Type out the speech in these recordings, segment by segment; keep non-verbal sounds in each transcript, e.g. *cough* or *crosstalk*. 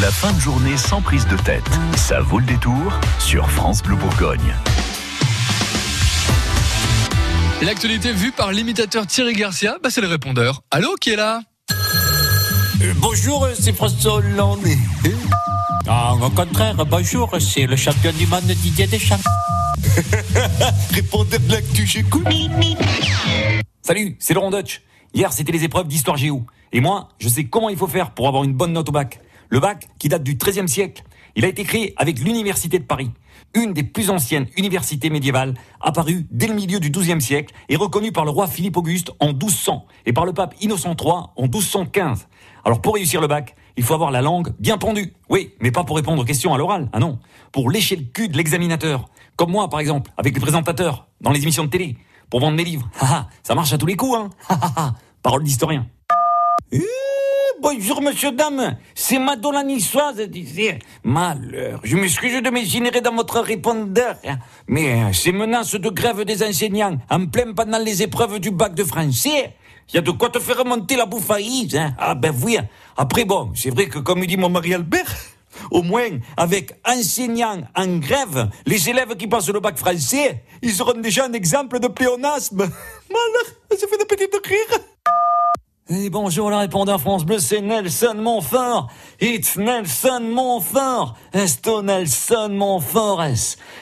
La fin de journée sans prise de tête. Ça vaut le détour sur France Bleu Bourgogne. L'actualité vue par l'imitateur Thierry Garcia, bah c'est le répondeur. Allô, qui est là? Euh, bonjour, c'est François Hollande. Ah, au contraire, bonjour, c'est le champion du monde Didier Deschamps. *laughs* Répondez de l'actu, j'écoute. Salut, c'est Laurent Dutch. Hier, c'était les épreuves d'histoire géo. Et moi, je sais comment il faut faire pour avoir une bonne note au bac. Le bac, qui date du XIIIe siècle, il a été créé avec l'Université de Paris, une des plus anciennes universités médiévales, apparue dès le milieu du XIIe siècle et reconnue par le roi Philippe Auguste en 1200 et par le pape Innocent III en 1215. Alors pour réussir le bac, il faut avoir la langue bien pendue. Oui, mais pas pour répondre aux questions à l'oral, ah non. Pour lécher le cul de l'examinateur. Comme moi, par exemple, avec les présentateurs, dans les émissions de télé, pour vendre mes livres. *laughs* Haha, ça marche à tous les coups, hein. *laughs* Parole d'historien. Bonjour, monsieur, dame. C'est Madonna Niçoise, disait. Malheur. Je m'excuse de m'ingénierer dans votre répondeur. hein. Mais euh, ces menaces de grève des enseignants, en plein pendant les épreuves du bac de français, il y a de quoi te faire remonter la bouffaïse, hein. Ah, ben oui. Après, bon, c'est vrai que comme dit mon mari Albert, *laughs* au moins, avec enseignants en grève, les élèves qui passent le bac français, ils seront déjà un exemple de pléonasme. *laughs* Malheur, ça fait de petites rires. Et bonjour, le répondeur France Bleu, c'est Nelson Montfort. It's Nelson Montfort. Esto Nelson Montfort.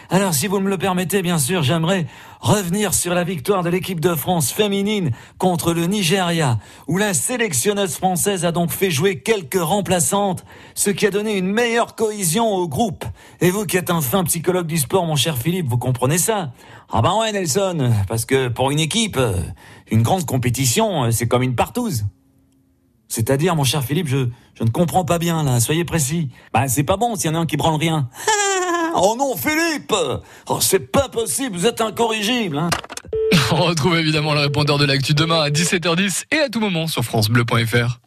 Alors, si vous me le permettez, bien sûr, j'aimerais revenir sur la victoire de l'équipe de France féminine contre le Nigeria, où la sélectionneuse française a donc fait jouer quelques remplaçantes, ce qui a donné une meilleure cohésion au groupe. Et vous qui êtes un fin psychologue du sport, mon cher Philippe, vous comprenez ça? Ah ben ouais, Nelson, parce que pour une équipe, euh, une grande compétition, euh, c'est comme une partouze. C'est-à-dire, mon cher Philippe, je, je ne comprends pas bien, là. Soyez précis. Bah, c'est pas bon s'il y en a un qui branle rien. *laughs* oh non, Philippe Oh, c'est pas possible, vous êtes incorrigible, hein. *laughs* On retrouve évidemment le répondeur de l'actu demain à 17h10 et à tout moment sur FranceBleu.fr.